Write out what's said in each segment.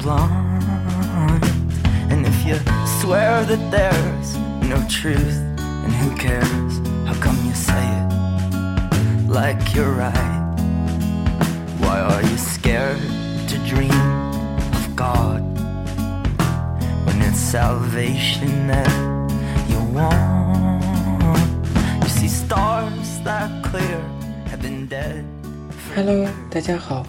blind? And if you swear that there's no truth, and who cares? How come you say it like you're right? Why are you scared to dream of God when it's salvation that you want? You see stars that clear have been dead. Hello，大家好，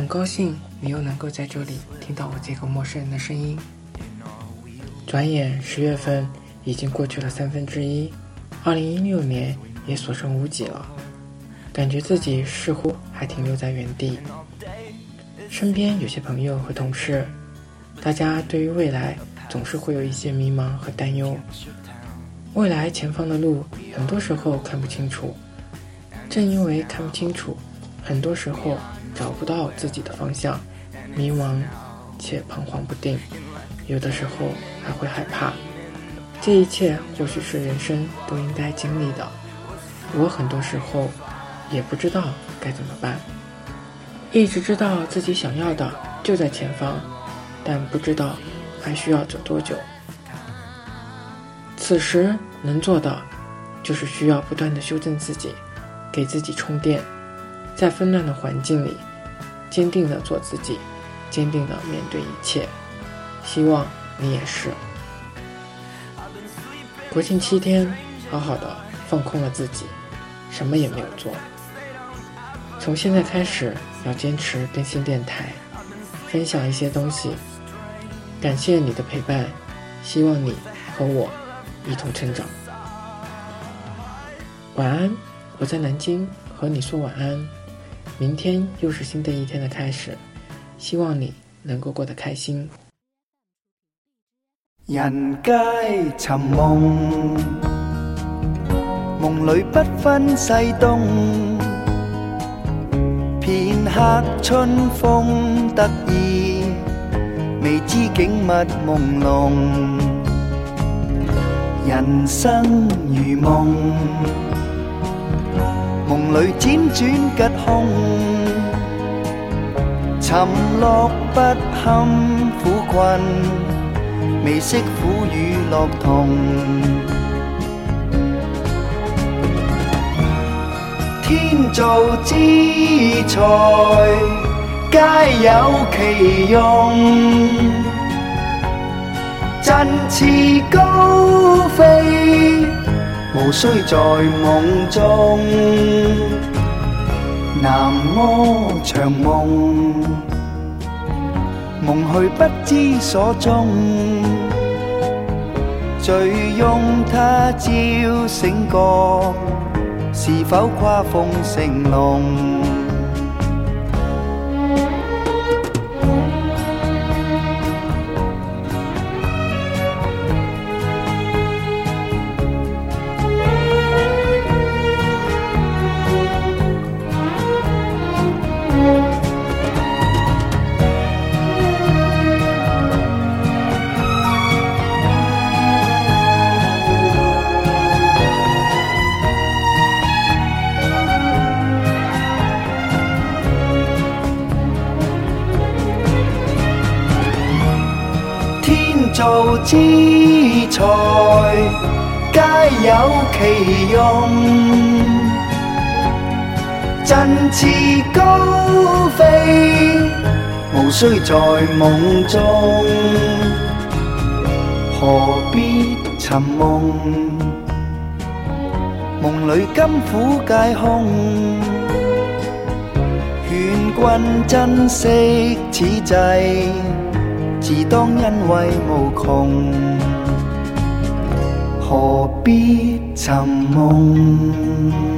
很高兴你又能够在这里听到我这个陌生人的声音。转眼十月份已经过去了三分之一，二零一六年也所剩无几了，感觉自己似乎还停留在原地。身边有些朋友和同事，大家对于未来总是会有一些迷茫和担忧，未来前方的路很多时候看不清楚，正因为看不清楚。很多时候找不到自己的方向，迷茫且彷徨不定，有的时候还会害怕。这一切或许是人生都应该经历的。我很多时候也不知道该怎么办，一直知道自己想要的就在前方，但不知道还需要走多久。此时能做的就是需要不断的修正自己，给自己充电。在纷乱的环境里，坚定的做自己，坚定的面对一切。希望你也是。国庆七天，好好的放空了自己，什么也没有做。从现在开始，要坚持更新电台，分享一些东西。感谢你的陪伴，希望你和我一同成长。晚安，我在南京，和你说晚安。明天又是新的一天的开始，希望你能够过得开心。人皆寻梦，梦里不分西东。片刻春风得意，未知景物朦胧。人生如梦。梦里辗转吉凶，沉落不堪苦困，未识苦与乐同。天造之材，皆有其用，振翅高飞。无需在梦中，南柯长梦，梦去不知所踪，醉拥他朝醒觉，是否跨风成龙？造之材，皆有其用。振翅高飞，无需在梦中。何必寻梦？梦里甘苦皆空。劝君珍惜此际。自当欣慰无穷，何必寻梦？